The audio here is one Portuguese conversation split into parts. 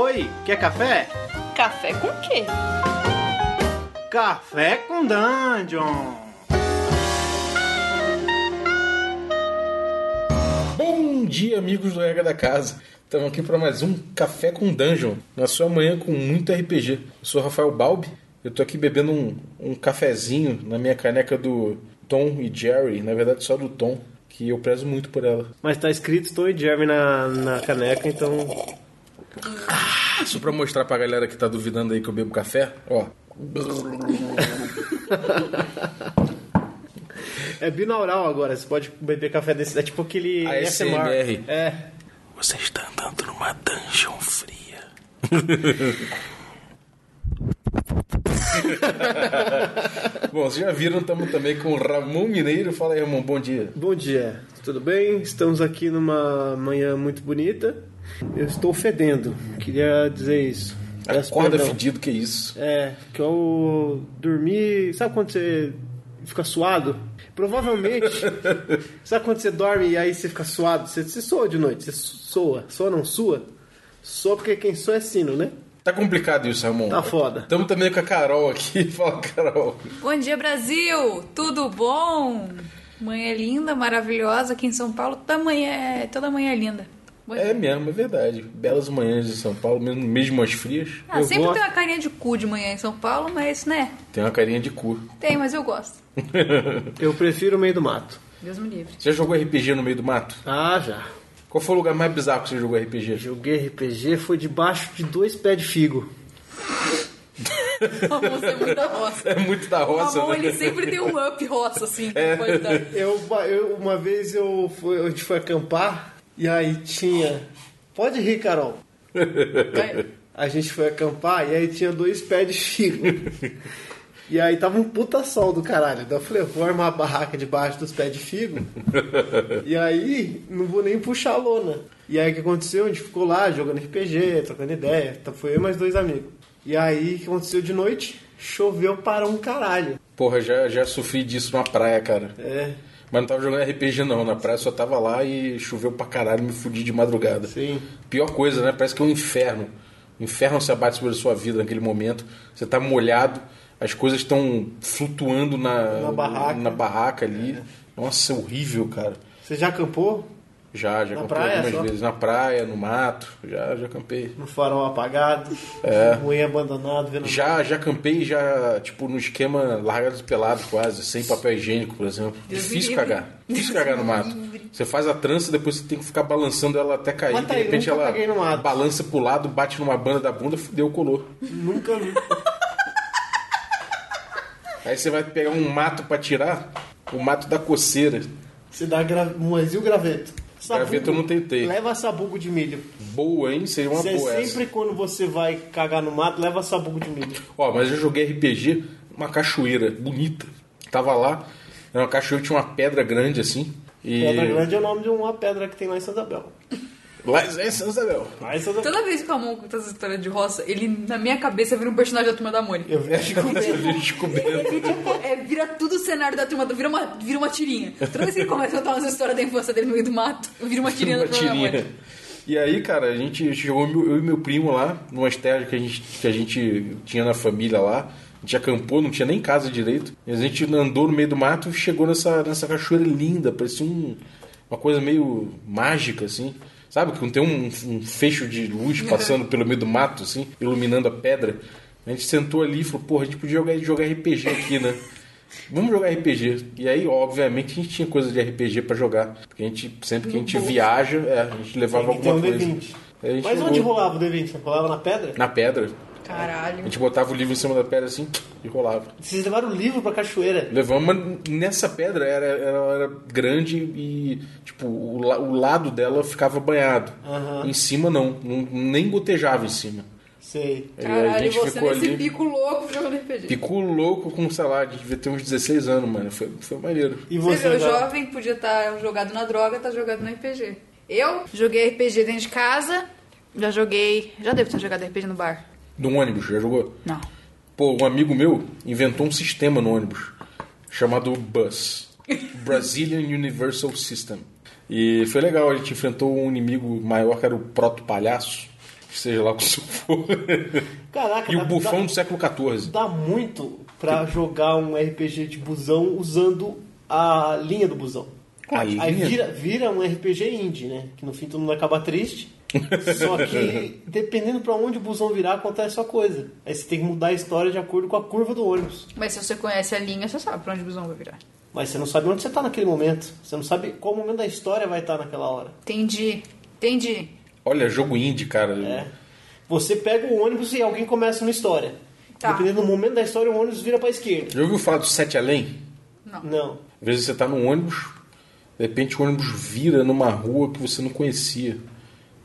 Oi, quer café? Café com quê? Café com Dungeon! Bom dia, amigos do Regra da Casa. Estamos aqui para mais um Café com Dungeon, na sua manhã com muito RPG. Eu sou Rafael Balbi, eu tô aqui bebendo um, um cafezinho na minha caneca do Tom e Jerry, na verdade só do Tom, que eu prezo muito por ela. Mas tá escrito Tom e Jeremy na, na caneca, então. Só pra mostrar pra galera que tá duvidando aí que eu bebo café, ó. É binaural agora, você pode beber café desse. É tipo aquele. ASMR. É. Você está andando numa dungeon fria. Bom, vocês já viram, estamos também com o Ramon Mineiro. Fala aí, Ramon, bom dia. Bom dia, tudo bem? Estamos aqui numa manhã muito bonita. Eu estou fedendo, queria dizer isso. Acorda perdão. fedido, que isso? É, que eu dormi. Sabe quando você fica suado? Provavelmente. sabe quando você dorme e aí você fica suado? Você, você soa de noite, você soa. Soa não sua? Soa porque quem soa é sino, né? Tá complicado isso, Ramon. Tá foda. Estamos também com a Carol aqui. Fala, Carol. Bom dia, Brasil! Tudo bom? Manhã linda, maravilhosa aqui em São Paulo. Toda manhã é, toda manhã é linda. É dia. mesmo, é verdade. Belas manhãs em São Paulo, mesmo, mesmo as frias. Ah, eu sempre gosto. tem uma carinha de cu de manhã em São Paulo, mas né? Tem uma carinha de cu. Tem, mas eu gosto. Eu prefiro o meio do mato. Deus me livre. Você já jogou RPG no meio do mato? Ah, já. Qual foi o lugar mais bizarro que você jogou RPG? Joguei RPG, foi debaixo de dois pés de figo. É muito da roça. É muito da O roça, Ramon, né? ele sempre tem um up roça, assim. da- Eu, eu- uma vez eu fui, a gente foi acampar e aí tinha. Pode rir, Carol. A gente foi acampar e aí tinha dois pés de figo. E aí tava um puta sol do caralho. Daí eu falei, eu vou armar a barraca debaixo dos pés de figo. E aí não vou nem puxar a lona. E aí o que aconteceu? A gente ficou lá jogando RPG, trocando ideia. Então foi eu e mais dois amigos. E aí o que aconteceu de noite? Choveu para um caralho. Porra, já, já sofri disso na praia, cara. É, Mas não tava jogando RPG não, na praia só tava lá e choveu pra caralho, me fudi de madrugada. sim. Pior coisa, né? Parece que é um inferno. O inferno se abate sobre a sua vida naquele momento. Você tá molhado, as coisas estão flutuando na, Na barraca. na barraca ali. Nossa, é horrível, cara. Você já acampou? Já, já Na acampei praia algumas só? vezes. Na praia, no mato, já, já acampei. No farol apagado, É. ruim abandonado, vendo Já, já acampei, já, tipo, no esquema largados e pelados quase, sem papel higiênico, por exemplo. Deus Difícil livre. cagar. Difícil cagar no mato. Você faz a trança, depois você tem que ficar balançando ela até cair. Mas tá de repente ela balança pro lado, bate numa banda da bunda, fudeu, colou. Nunca vi. Aí você vai pegar um mato pra tirar, o mato da coceira. Você dá gra... mas e o Graveto eu não tentei. Leva sabugo de milho. Boa, hein? Seria uma Você boa sempre essa. quando você vai cagar no mato, leva sabugo de milho. Ó, mas eu joguei RPG, uma cachoeira bonita. Tava lá, era uma cachoeira que tinha uma pedra grande assim. E... Pedra Grande é o nome de uma pedra que tem lá em Santa Isabel. Lá em Santa Isabel. Toda vez que o Ramon conta essa história de roça, ele, na minha cabeça, vira um personagem da Turma da Mônica. Eu a Chico Você viu descobrindo. Ele, tipo, é, vira tudo o cenário da turma, vira uma, vira uma tirinha. Toda vez que ele começa a contar umas histórias da infância dele no meio do mato, vira uma tirinha uma da turma da. Mônica. E aí, cara, a gente jogou eu e meu primo lá, numas terras que a gente, que a gente tinha na família lá. A gente acampou, não tinha nem casa direito. E a gente andou no meio do mato e chegou nessa, nessa cachoeira linda, parecia um- uma coisa meio mágica, assim. Sabe? Que não tem um, um fecho de luz passando pelo meio do mato, assim, iluminando a pedra. A gente sentou ali e falou, porra, a gente podia jogar, jogar RPG aqui, né? Vamos jogar RPG. E aí, obviamente, a gente tinha coisa de RPG pra jogar. Porque a gente, sempre que a gente viaja, é, a gente levava alguma um coisa. D20. Aí a gente Mas jogou onde rolava o D20? Você rolava na pedra? Na pedra. A Caralho. gente botava o livro em cima da pedra assim e rolava. Vocês levaram o livro pra cachoeira. Levamos, mas nessa pedra era, era, era grande e, tipo, o, la- o lado dela ficava banhado. Aham. Em cima não, não, nem gotejava em cima. Sei. Aí a Caralho, gente você ficou nesse ali, pico louco jogando RPG. ficou louco com, sei lá, a gente devia ter uns 16 anos, mano. Foi, foi maneiro. E Você você, vê, o Gabi? jovem podia estar jogado na droga, tá jogado no RPG. Eu joguei RPG dentro de casa, já joguei. Já devo ter jogado RPG no bar. No ônibus, já jogou? Não. Pô, um amigo meu inventou um sistema no ônibus chamado BUS Brazilian Universal System. E foi legal, a gente enfrentou um inimigo maior que era o Proto Palhaço. seja lá o que isso for. Caraca, E o bufão dá- do século XIV. Dá muito pra jogar um RPG de busão usando a linha do busão. A Aí linha? vira, vira um RPG indie, né? Que no fim todo mundo acaba triste. Só que dependendo pra onde o busão virar, acontece a coisa. Aí você tem que mudar a história de acordo com a curva do ônibus. Mas se você conhece a linha, você sabe pra onde o busão vai virar. Mas você não sabe onde você tá naquele momento. Você não sabe qual momento da história vai estar naquela hora. Entendi. Entendi. Olha, jogo indie, cara. É. Você pega o ônibus e alguém começa uma história. Tá. Dependendo do momento da história, o ônibus vira pra esquerda. Já ouviu falar do Sete Além? Não. Não. Às vezes você tá num ônibus, de repente o ônibus vira numa rua que você não conhecia.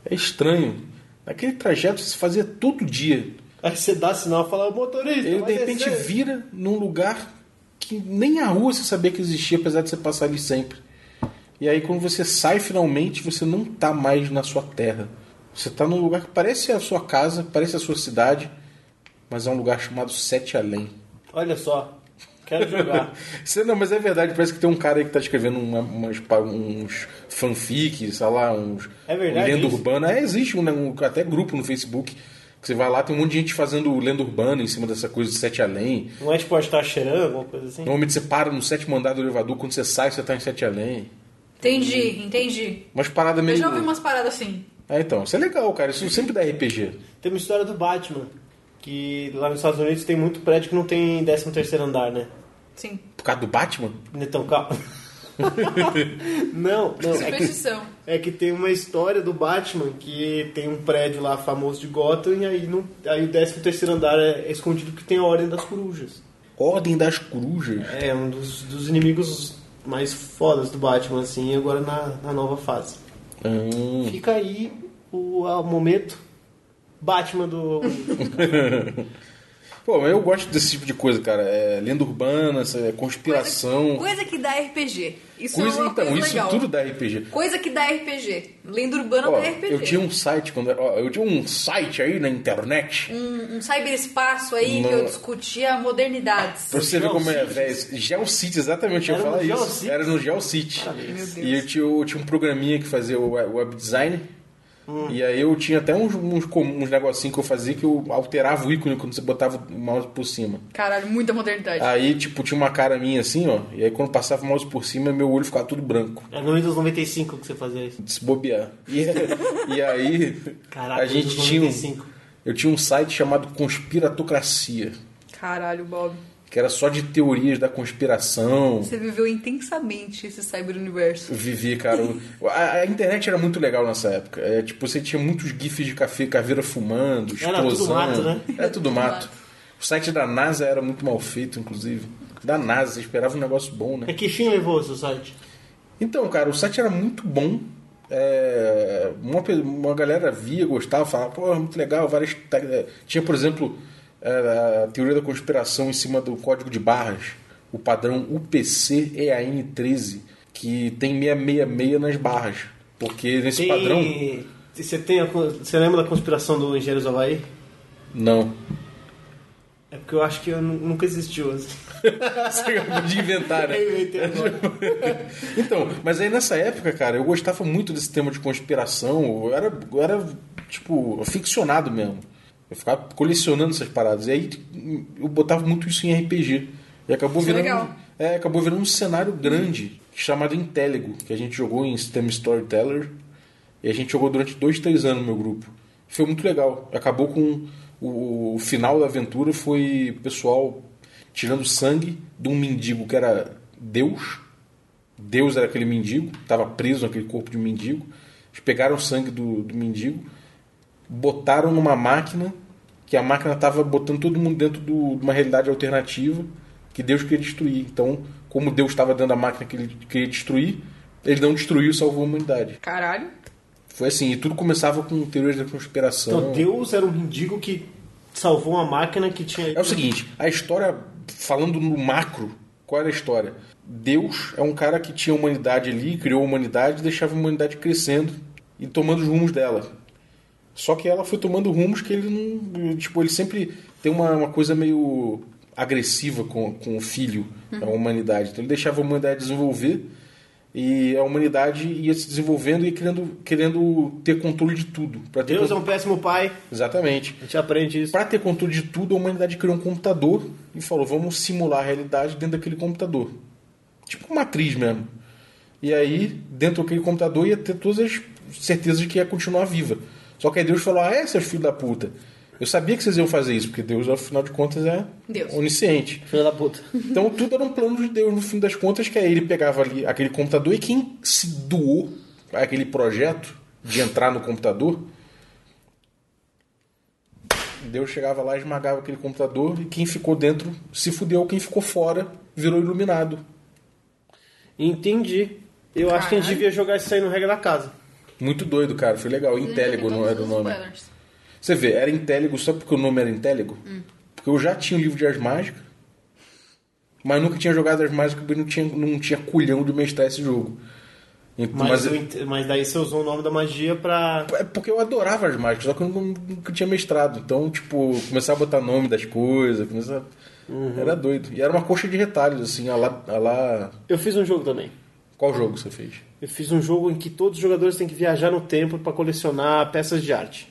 É estranho. Naquele trajeto você fazia todo dia. Aí você dá sinal e fala, motorista, Ele de repente descer." vira num lugar que nem a rua você sabia que existia, apesar de você passar ali sempre. E aí quando você sai finalmente, você não tá mais na sua terra. Você tá num lugar que parece a sua casa, parece a sua cidade, mas é um lugar chamado Sete Além. Olha só, quero jogar. Isso, não, mas é verdade, parece que tem um cara aí que tá escrevendo uma- umas, uns fanfics, sei lá, uns. É verdade Lenda isso? urbana. É, existe um, né, um- até grupo no Facebook que você vai lá, tem um monte de gente fazendo lenda urbana em cima dessa coisa de Sete Além. Não é tipo estar cheirando, alguma coisa assim? Normalmente você para no sétimo andar do elevador, quando você sai, você tá em Sete Além. Entendi, entendi. Umas paradas Eu meio. já ouvi umas paradas assim. É, então, isso é legal, cara. Isso sempre dá RPG. Tem uma história do Batman, que lá nos Estados Unidos tem muito prédio que não tem 13 terceiro andar, né? Sim. Por causa do Batman? Então, calma. não, não, é que, Superstição. é que tem uma história do Batman que tem um prédio lá famoso de Gotham e aí, não, aí o 13 terceiro andar é, é escondido porque tem a Ordem das Corujas. Ordem das Corujas. É um dos, dos inimigos mais fodas do Batman, assim, agora na, na nova fase. Hum. Fica aí o, o momento Batman do. Pô, mas eu gosto desse tipo de coisa, cara. É lenda urbana, essa é conspiração. Coisa que dá RPG. Isso Coisa, é uma então, coisa isso legal. tudo dá RPG. Coisa que dá RPG. Lenda urbana Ó, dá RPG. eu tinha um site quando ó, eu tinha um site aí na internet. um, um cyberespaço aí que Não. eu discutia modernidades. Pra você ver como é, velho. Geocities, exatamente, eu Era falar no isso. Era no. Meu Deus. E eu tinha, eu tinha um programinha que fazia o web design. Hum. E aí eu tinha até uns, uns, uns negocinhos que eu fazia que eu alterava o ícone quando você botava o mouse por cima. Caralho, muita modernidade. Aí, tipo, tinha uma cara minha assim, ó. E aí quando passava o mouse por cima, meu olho ficava tudo branco. É no Windows 95 que você fazia isso. de se bobear. E, e aí Caraca, a gente tinha um, 95. eu tinha um site chamado Conspiratocracia, Caralho, Bob. Que era só de teorias da conspiração. Você viveu intensamente esse cyber-universo. Vivi, cara. A, a internet era muito legal nessa época. É, tipo, você tinha muitos gifs de café, caveira fumando, Era tudo explosão. mato, né? Era tudo mato. O site da NASA era muito mal feito, inclusive. Da NASA, você esperava um negócio bom, né? É que fim levou o seu site? Então, cara, o site era muito bom. É, uma, uma galera via, gostava, falava, pô, é muito legal. Várias, é, tinha, por exemplo, a teoria da conspiração em cima do código de barras, o padrão UPC EAN 13, que tem 666 nas barras. Porque nesse Tem- padrão. Você, tem a você lembra da conspiração do Engenheiros do Havaí? Não. É porque eu acho que eu nu- nunca existiu. assim. Você acabou de inventar, né? Eu inventei agora. Então, mas aí nessa época, cara, eu gostava muito desse tema de conspiração. Eu era, eu era tipo, aficionado mesmo. Eu ficava colecionando essas paradas. E aí eu botava muito isso em RPG. E acabou Isso é virando. legal. É, acabou virando um cenário grande, chamado Inteligo, que a gente jogou em sistema Storyteller. E a gente jogou durante dois, três anos no meu grupo. Foi muito legal. Acabou com. O, o final da aventura foi o pessoal tirando sangue de um mendigo que era Deus. Deus era aquele mendigo, estava preso naquele corpo de mendigo. Eles pegaram o sangue do, do mendigo, botaram numa máquina, que a máquina estava botando todo mundo dentro do- de uma realidade alternativa que Deus queria destruir. Então, como Deus estava dentro da máquina que ele queria destruir, ele não destruiu e salvou a humanidade. Caralho. Foi assim, e tudo começava com teorias da conspiração. Então Deus era um mendigo que salvou uma máquina que tinha. É o seguinte, a história, falando no macro, qual era a história? Deus é um cara que tinha a humanidade ali, criou a humanidade e deixava a humanidade crescendo e tomando os rumos dela. Só que ela foi tomando rumos que ele não. Tipo, ele sempre tem uma, uma coisa meio agressiva com, com o filho, a humanidade. Então ele deixava a humanidade desenvolver E a humanidade ia se desenvolvendo e querendo, querendo ter controle de tudo. Ter Deus é um péssimo pai. Exatamente. A gente aprende isso. Para ter controle de tudo, a humanidade criou um computador e falou: vamos simular a realidade dentro daquele computador. Tipo uma matriz mesmo. E aí, dentro daquele computador, ia ter todas as certezas de que ia continuar viva. Só que aí Deus falou: ah, é, seus filhos da puta. Eu sabia que vocês iam fazer isso, porque Deus, afinal de contas, é Deus. onisciente. Filho da puta. Então tudo era um plano de Deus no fim das contas, que aí ele pegava ali aquele computador e quem se doou aquele projeto de entrar no computador, Deus chegava lá, esmagava aquele computador e quem ficou dentro se fudeu, quem ficou fora virou iluminado. Entendi. Eu acho que a gente Caralho. devia jogar isso aí no regra da casa. Muito doido, cara, foi legal. Intelligo não era o nome. Spoilers. Você vê, era Intelligo só porque o nome era Intelligo? Porque eu já tinha o livro de As Mágicas, mas nunca tinha jogado As Mágicas porque não tinha, não tinha culhão de mestrar esse jogo. Então, Mas, mas- eu mas daí você usou o nome da magia pra. É porque eu adorava as mágicas, só que eu nu- nunca tinha mestrado. Então, tipo, começar a botar nome das coisas, começar... Era doido. E era uma coxa de retalhos, assim, a lá, a lá... Eu fiz um jogo também. Qual jogo você fez? Eu fiz um jogo em que todos os jogadores têm que viajar no tempo pra colecionar peças de arte.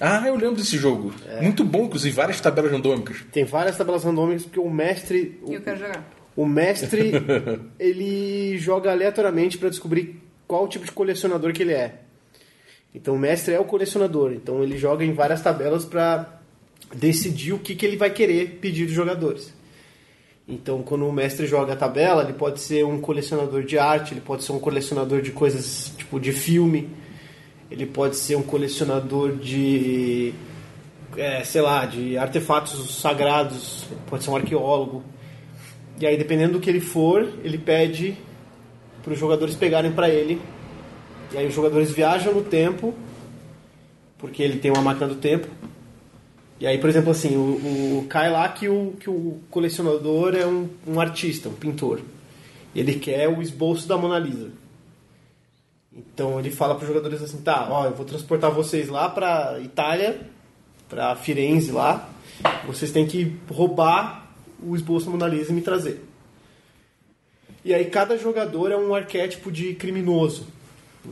Ah, eu lembro desse jogo. É. Muito bom, inclusive, várias tabelas randômicas. Tem várias tabelas randômicas porque o mestre. o- Eu quero jogar. O mestre, ele joga aleatoriamente para descobrir qual tipo de colecionador que ele é. Então o mestre é o colecionador, então ele joga em várias tabelas para decidir o que, que ele vai querer pedir dos jogadores. Então quando o mestre joga a tabela, ele pode ser um colecionador de arte, ele pode ser um colecionador de coisas tipo de filme, ele pode ser um colecionador de é, sei lá, de artefatos sagrados, pode ser um arqueólogo. E aí, dependendo do que ele for, ele pede para os jogadores pegarem para ele. E aí, os jogadores viajam no tempo, porque ele tem uma máquina do tempo. E aí, por exemplo, assim, o, o- cai lá que o, que o colecionador é um, um artista, um pintor. Ele quer o esboço da Mona Lisa. Então ele fala para os jogadores assim: tá, ó, eu vou transportar vocês lá para Itália, para Firenze lá. Vocês têm que roubar o esboço da Mona Lisa e me trazer. E aí cada jogador é um arquétipo de criminoso.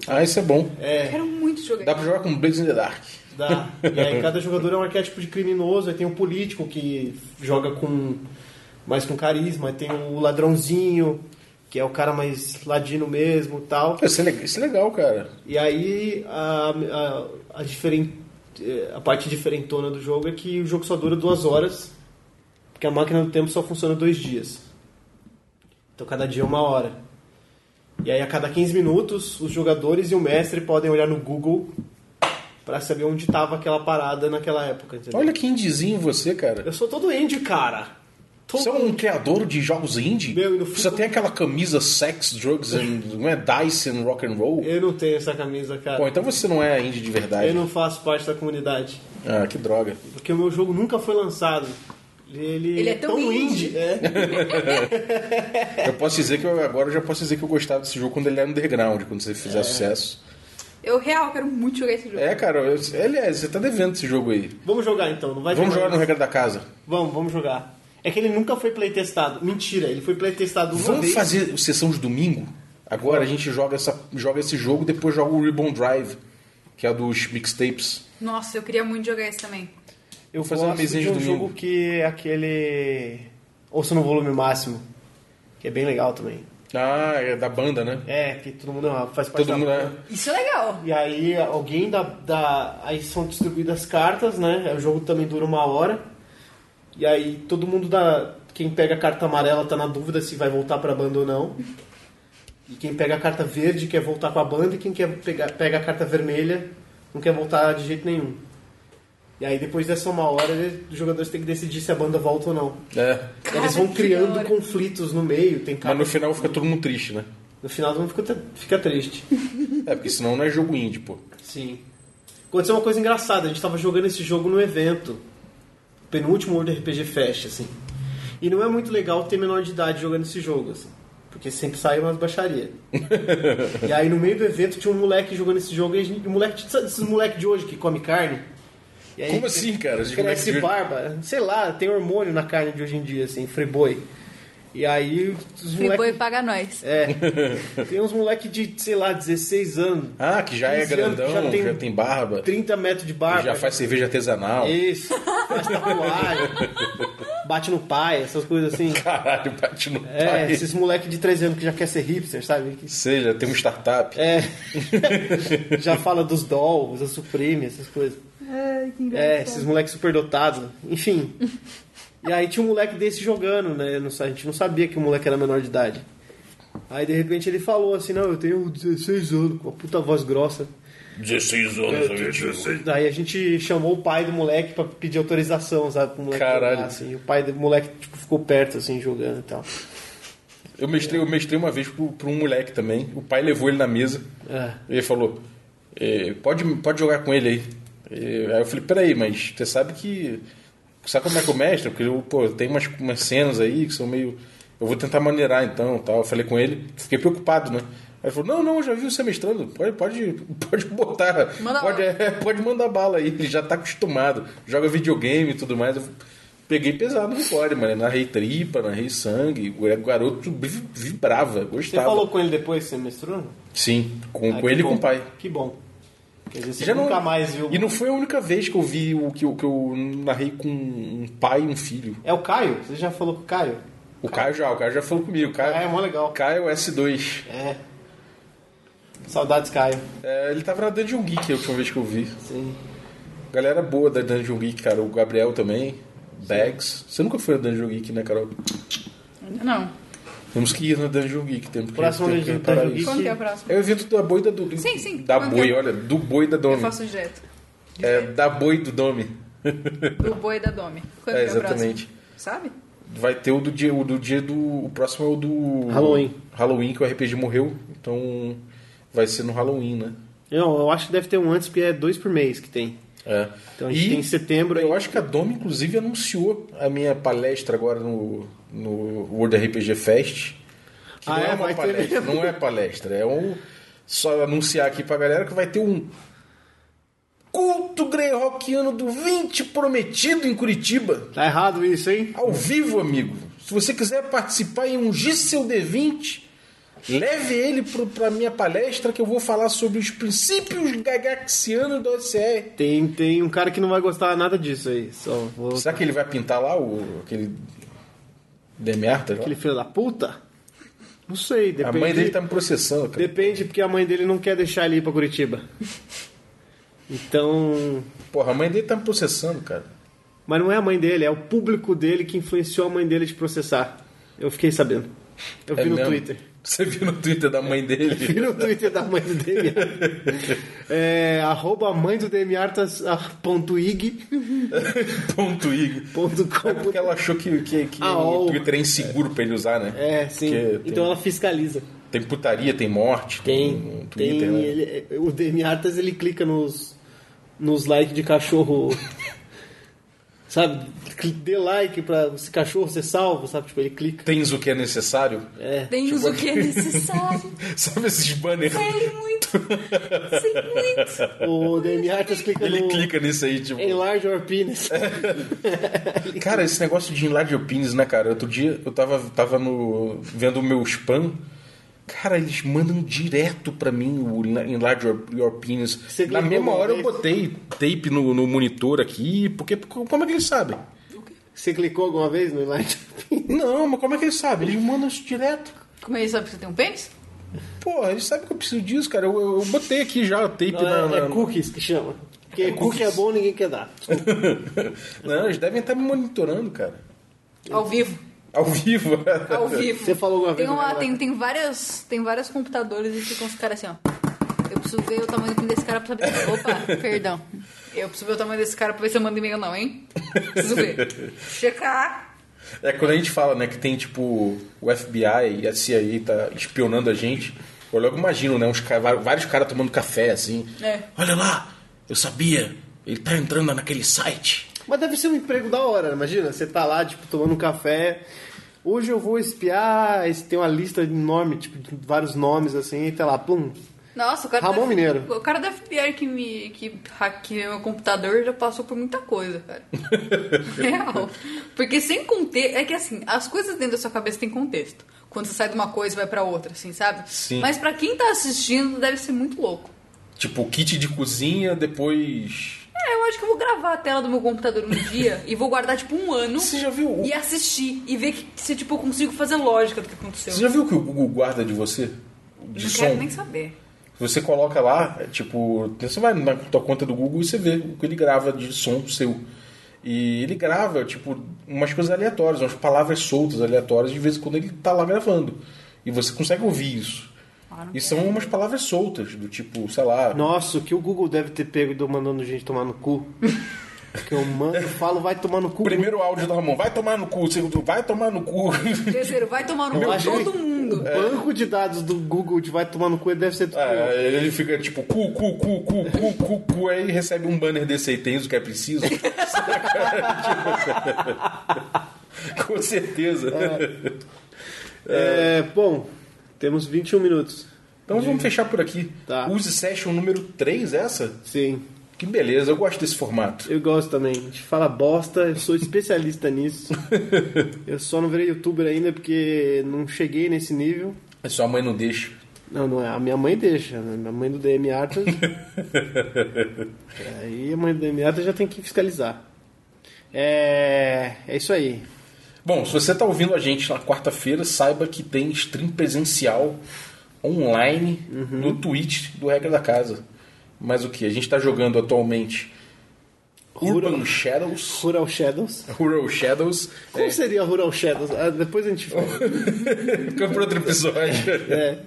Ah, isso é bom. É, Quero muito jogar. Dá pra jogar com Blaze in the Dark. Dá. E aí cada jogador é um arquétipo de criminoso, aí tem um político que joga com mais com carisma, aí tem o ladrãozinho, que é o cara mais ladino mesmo tal. Isso é legal, isso é legal cara. E aí a, a, a, diferen- a parte diferentona do jogo é que o jogo só dura duas horas, porque a máquina do tempo só funciona dois dias. Então cada dia é uma hora. E aí a cada 15 minutos os jogadores e o mestre podem olhar no Google pra saber onde estava aquela parada naquela época. Entendeu? Olha que indizinho você, cara. Eu sou todo indie, cara. Todo Você é um criador de jogos indie? Meu, no Você tem aquela camisa sex, drugs and não é dice and rock and roll? Eu não tenho essa camisa, cara. Bom, então você não é indie de verdade. Eu não faço parte da comunidade. Ah, que droga. Porque o meu jogo nunca foi lançado. Ele, Ele é tão indie. é. Eu posso dizer que eu, agora eu já posso dizer que eu gostava desse jogo quando ele era underground, quando você fizer sucesso. Eu, real, quero muito jogar esse jogo. É, cara, eu, aliás, você tá devendo esse jogo aí. Vamos jogar então, não vai Vamos jogar no regra da casa. Vamos, vamos jogar. É que ele nunca foi playtestado. Mentira, ele foi playtestado uma Vamos vez. fazer sessão de domingo? Agora a gente joga, essa, joga esse jogo, depois joga o Ribbon Drive, que é dos mixtapes. Nossa, eu queria muito jogar esse também. Eu Vou fazer uma mesinha de de um domingo. jogo que é aquele... Ouça no volume máximo. Que é bem legal também. Ah, é da banda, né? É, que todo mundo faz parte Todo da mundo banda. é. Isso é legal. E aí alguém da, da. Aí são distribuídas cartas, né? O jogo também dura uma hora. E aí todo mundo da. Quem pega a carta amarela tá na dúvida se vai voltar pra banda ou não. E quem pega a carta verde quer voltar com a banda e quem quer pegar, pega a carta vermelha não quer voltar de jeito nenhum. E aí depois dessa uma hora os jogadores têm que decidir se a banda volta ou não. É. Cara, Eles vão criando conflitos no meio, tem Mas no final fica todo mundo triste, né? No final todo mundo fica, fica triste. É, porque senão não é jogo indie, pô. Sim. Aconteceu uma coisa engraçada, a gente tava jogando esse jogo no evento. Penúltimo World RPG Fest, assim. E não é muito legal ter menor de idade jogando esse jogo, assim. Porque sempre sai umas baixaria. e aí no meio do evento tinha um moleque jogando esse jogo e a gente, um moleque, esses moleque de hoje que come carne? E aí Como assim, cara? Cresce moleques de- barba, sei lá, tem hormônio na carne de hoje em dia, assim, friboi. E aí os Friboi moleques. paga nós. É. Tem uns moleques de, sei lá, 16 anos, Ah, que já é 15 anos, grandão, já já tem- tem, barba, 30 metros de barba. já faz cerveja artesanal. Isso, faz tatuagem, bate no pai, essas coisas assim. Caralho, bate no É, pai. esses moleques de 13 anos que já quer ser hipster, sabe? Que- Seja, tem uma startup. É. já fala dos dolls, da Supreme, essas coisas. Ai, que É, esses moleques superdotados. Enfim. E aí tinha um moleque desse jogando, né? A gente não sabia que o moleque era menor de idade. Aí de repente ele falou assim, não, eu tenho 16 anos, com uma puta voz grossa. 16 É, anos, Daí a gente chamou o pai do moleque pra pedir autorização, sabe? Pro moleque Caralho. jogar, assim. E o pai do moleque tipo, ficou perto, assim, jogando e tal. Eu mestrei, eu mestrei uma vez pro, pro um moleque também. O pai levou ele na mesa. É. Ele falou: "É, pode, pode jogar com ele aí. E aí eu falei: peraí, mas você sabe que. Sabe como é que eu mestro? Porque eu, pô, tem umas, umas cenas aí que são meio. Eu vou tentar maneirar então. Tal. Eu falei com ele, fiquei preocupado, né? Aí ele falou: não, não, eu já vi você mestrando. Pode, pode, pode botar. Manda pode, bala. é, pode mandar bala aí. Ele já tá acostumado. Joga videogame e tudo mais. Eu peguei pesado no core, mano. Narrei tripa, narrei sangue. O garoto vi- vibrava, Você gostava. falou com ele depois que você mestrou? Sim, com, Ah, com ele e bom. com o pai. Que bom. Quer dizer, você Já nunca não, mais viu. E não foi a única vez que eu vi o que eu, que eu narrei com um pai e um filho. É o Caio? Você já falou com o Caio? O Caio já, o Caio já falou comigo. O Caio, Ah, é mó legal. Caio S2. É. Saudades, Caio. É, ele tava na Dungeon Geek a última vez que eu vi. Sim. Galera boa da Dungeon Geek, cara. O Gabriel também. Bags. Você nunca foi na Dungeon Geek, né, Carol? Ainda não. Temos que ir na Dungeon Geek. Temos que, Próximo temos que Dungeon Geek. isso. Quando que é a próxima? É o evento da boi da do Sim, sim. Da Quando boi, é? olha. Do boi da Eu Domi. faço direto. É, da boi do Domi. Do boi da Domi. Quando É, que é exatamente. Sabe? Vai ter o do dia, o do dia do. O próximo é o do. Halloween. Halloween, que o RPG morreu. Então vai ser no Halloween, né? Eu, eu acho que deve ter um antes, porque é dois por mês que tem. É. Então a gente E tem em setembro aí. Eu acho que a Domi, inclusive, anunciou a minha palestra agora no, no World RPG Fest. Que Ah, não é? é, uma palestra, mesmo? não é palestra, é um. Só anunciar aqui pra galera que vai ter um culto greyhawkiano do 20 prometido em Curitiba. Tá errado isso, hein? Ao vivo, amigo. Se você quiser participar e ungir seu D20, leve ele pro, pra minha palestra que eu vou falar sobre os princípios gagaxianos do OCR. Tem, tem um cara que não vai gostar nada disso aí. Só vou... Será que ele vai pintar lá o, aquele Demiarta? Aquele filho da puta? Não sei, A depende. mãe dele tá me processando, cara. Depende, porque a mãe dele não quer deixar ele ir pra Curitiba. Então. Porra, a mãe dele tá me processando, cara. Mas não é a mãe dele, é o público dele que influenciou a mãe dele de processar. Eu fiquei sabendo. Eu vi É no mesmo? Twitter. Você viu no Twitter da mãe dele? Vi no Twitter da mãe do. É, arroba mãe do Demiartas.ig Ponto IG. ponto com. É porque ela achou que, que, que Ah, o ó. Twitter é inseguro pra ele usar, né? É, sim. Porque tem- Então ela fiscaliza. Tem putaria, tem morte. Tem, tem. Twitter, né? ele- o Demiartas ele clica nos, nos likes de cachorro. sabe? Dê like pra esse cachorro ser salvo, sabe? Tipo, ele clica. Tens o que é necessário? É. Tem o que é necessário. Sabe esses banners? Sei muito. Sei muito. O Demiartas clica Ele no. clica nisso aí, tipo. Enlarge your penis. Cara, esse negócio de enlarge opinions, né, cara? Outro dia eu tava, tava no, vendo o meu spam. Cara, eles mandam direto pra mim o enlarge your, your opinions. Você Na mesma hora eu botei tape no, no monitor aqui, porque como é que eles sabem? Você clicou alguma vez no penis? Não, mas como é que eles sabem? Eles mandam isso direto. Como ele sabe que você tem um pênis? Pô, eles sabem que eu preciso disso, cara. Eu, eu, eu botei aqui já o tape Não, na, é, na- é cookies que chama. Porque cookie é bom, ninguém quer dar. Não, eles devem estar me monitorando, cara. Ao vivo. Ao vivo. Ao vivo. Você falou alguma vez Tem, uma, no tem, tem, várias, tem vários computadores e ficam os caras assim, ó. Eu preciso ver o tamanho desse cara pra saber. Opa, perdão. Eu preciso ver o tamanho desse cara pra ver se eu mando e-mail ou não, hein? Preciso ver. Checar. É quando a gente fala, né, que tem tipo o FBI e a CIA tá espionando a gente. Eu logo imagino, né, uns vários caras tomando café assim. É. Olha lá, eu sabia. Ele tá entrando naquele site. Mas deve ser um emprego da hora, imagina. Você tá lá, tipo, tomando um café. Hoje eu vou espiar. Tem uma lista enorme, tipo, de vários nomes assim, e tá lá, pum. Nossa, o cara Ramon da, Mineiro. O cara da FBI que me que hackeou meu computador já passou por muita coisa, cara. Real. Porque sem contexto. É que assim, as coisas dentro da sua cabeça têm contexto. Quando você sai de uma coisa e vai pra outra, assim, sabe? Sim. Mas pra quem tá assistindo, deve ser muito louco. Tipo, kit de cozinha, depois. É, eu acho que eu vou gravar a tela do meu computador um dia e vou guardar, tipo, um ano. Você já viu E assistir. E ver que, se, tipo, eu consigo fazer lógica do que aconteceu. Você já viu o que o Google guarda de você? De Não som? quero nem saber. Você coloca lá, é, tipo, você vai na tua conta do Google e você vê o que ele grava de som seu. E ele grava, tipo, umas coisas aleatórias, umas palavras soltas, aleatórias, de vez em quando ele tá lá gravando. E você consegue ouvir isso. Ah, E são umas palavras soltas, do tipo, sei lá. Nossa, o que o Google deve ter pego do mandando gente tomar no cu. que eu mando, falo, vai tomar no cu. Primeiro áudio do Ramon, vai tomar no cu, segundo, vai tomar no cu. Terceiro, vai tomar no cu todo mundo. O banco de dados do Google de vai tomar no cu deve ser tudo. É, ele fica tipo, cu, cu, cu, cu, cu, cu, cu, aí recebe um banner desse aí, tens o que é preciso. Com certeza. É, bom, temos 21 minutos. Então vamos fechar por aqui. Tá. Use Session número 3, essa? Sim, Que beleza, eu gosto desse formato. eu gosto também. A gente fala bosta, eu sou especialista nisso. Eu só não virei youtuber ainda porque não cheguei nesse nível. A sua mãe não deixa. Não, não é. A minha mãe deixa. né? Minha mãe do DM Arthur. aí a mãe do DM Arthur já tem que fiscalizar. É, é isso aí. Bom, se você está ouvindo a gente na quarta-feira, saiba que tem stream presencial online no Twitch do Regra da Casa. Mas o que? A gente está jogando atualmente Urban Rural- Shadows. Rural Shadows. Rural Shadows. Como seria Rural Shadows? Ah, depois a gente fala. Fica para outro episódio. É.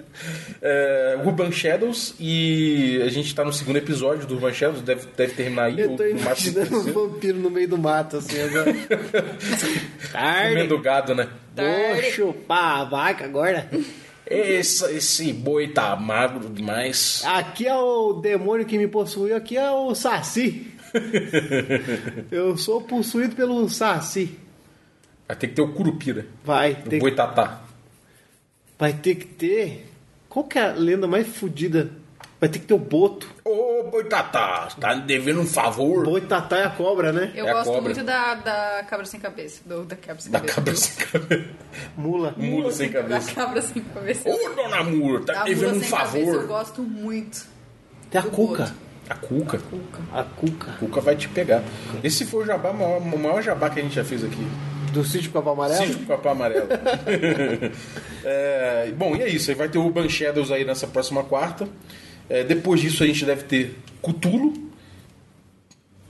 É, Urban Shadows e a gente tá no segundo episódio do Urban Shadows, deve, deve terminar aí. Eu tô máximo imaginando um vampiro no meio do mato, assim, agora. Comendo gado, né? Vou chupar a vaca agora. Esse, esse boi tá magro demais. Aqui é o demônio que me possuiu, aqui é o Saci. Eu sou possuído pelo Saci. Vai ter que ter o Curupira, Vai o ter, Boitatá. vai ter que ter. Qual que é a lenda mais fodida? Vai ter que ter o Boto. Boitatá, tá me devendo um favor. Boitatá é a cobra, né? Eu É a gosto cobra. muito da, da cabra sem cabeça. Do, da cabra sem Da cabeça. cabra sem cabeça. Mula. Mula sem Da cabeça. cabra sem cabeça. Ô, dona Mula, tá Da devendo mula um sem cabeça eu favor. gosto muito. Tem a Cuca. A Cuca. Cuca. A Cuca. Cuca vai te pegar. Esse foi o jabá, maior- o maior jabá que a gente já fez aqui. Do sítio Capão Amarelo? Sítio Capão Amarelo. É, bom, e é isso. Aí vai ter o Urban Shadows aí nessa próxima quarta. É, depois disso a gente deve ter Cutulo.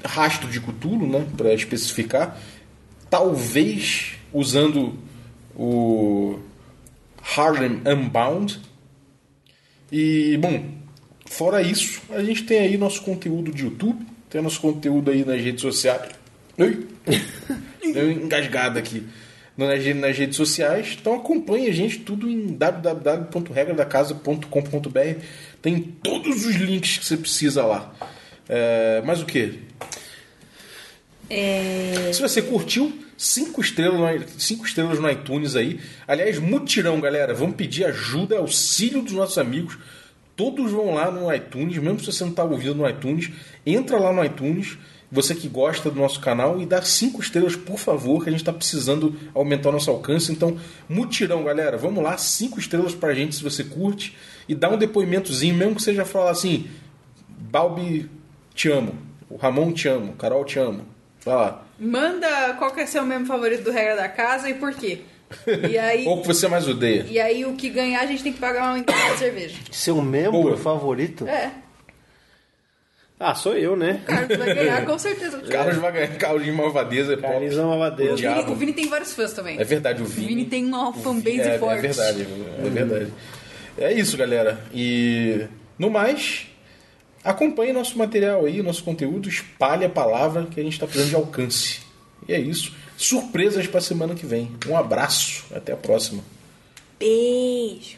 Rastro de Cutulo, né? Pra especificar. Talvez usando o Harlem Unbound. E, bom, fora isso, a gente tem aí nosso conteúdo de YouTube. Tem nosso conteúdo aí nas redes sociais. Ui. Deu engasgada aqui. Nas, nas redes sociais. Então acompanhe a gente tudo em www.regradacasa.com.br. Tem todos os links que você precisa lá. É, mas o que? É... Se você curtiu, cinco estrelas, no, cinco estrelas no iTunes aí. Aliás, mutirão, galera. Vamos pedir ajuda, auxílio dos nossos amigos. Todos vão lá no iTunes, mesmo se você não está ouvindo no iTunes, entra lá no iTunes, você que gosta do nosso canal, e dá cinco estrelas, por favor, que a gente está precisando aumentar o nosso alcance. Então, mutirão, galera. Vamos lá, cinco estrelas pra gente se você curte. E dá um depoimentozinho, mesmo que seja falar assim, Balbi, te amo. O Ramon, te amo. Carol, te amo. Vai lá. Manda qual que é seu meme favorito do Regra da Casa e por quê. E aí, Ou que você mais odeia. e aí o que ganhar a gente tem que pagar uma entrada de cerveja. Seu membro Boa. favorito? É, Ah, sou eu, né? o Carlos vai ganhar com certeza. Carlos vai ganhar Carlos de Malvadeza. é. Carlinhos Malvadeza. O Diabo. Vini, o Vini tem vários fãs também. É verdade, o O Vini. Vini tem uma fanbase é, forte. É verdade, é verdade. É isso, galera. E no mais, acompanhe nosso material aí, nosso conteúdo, espalhe a palavra que a gente está precisando de alcance. E é isso. Surpresas para semana que vem. Um abraço, até a próxima. Beijo.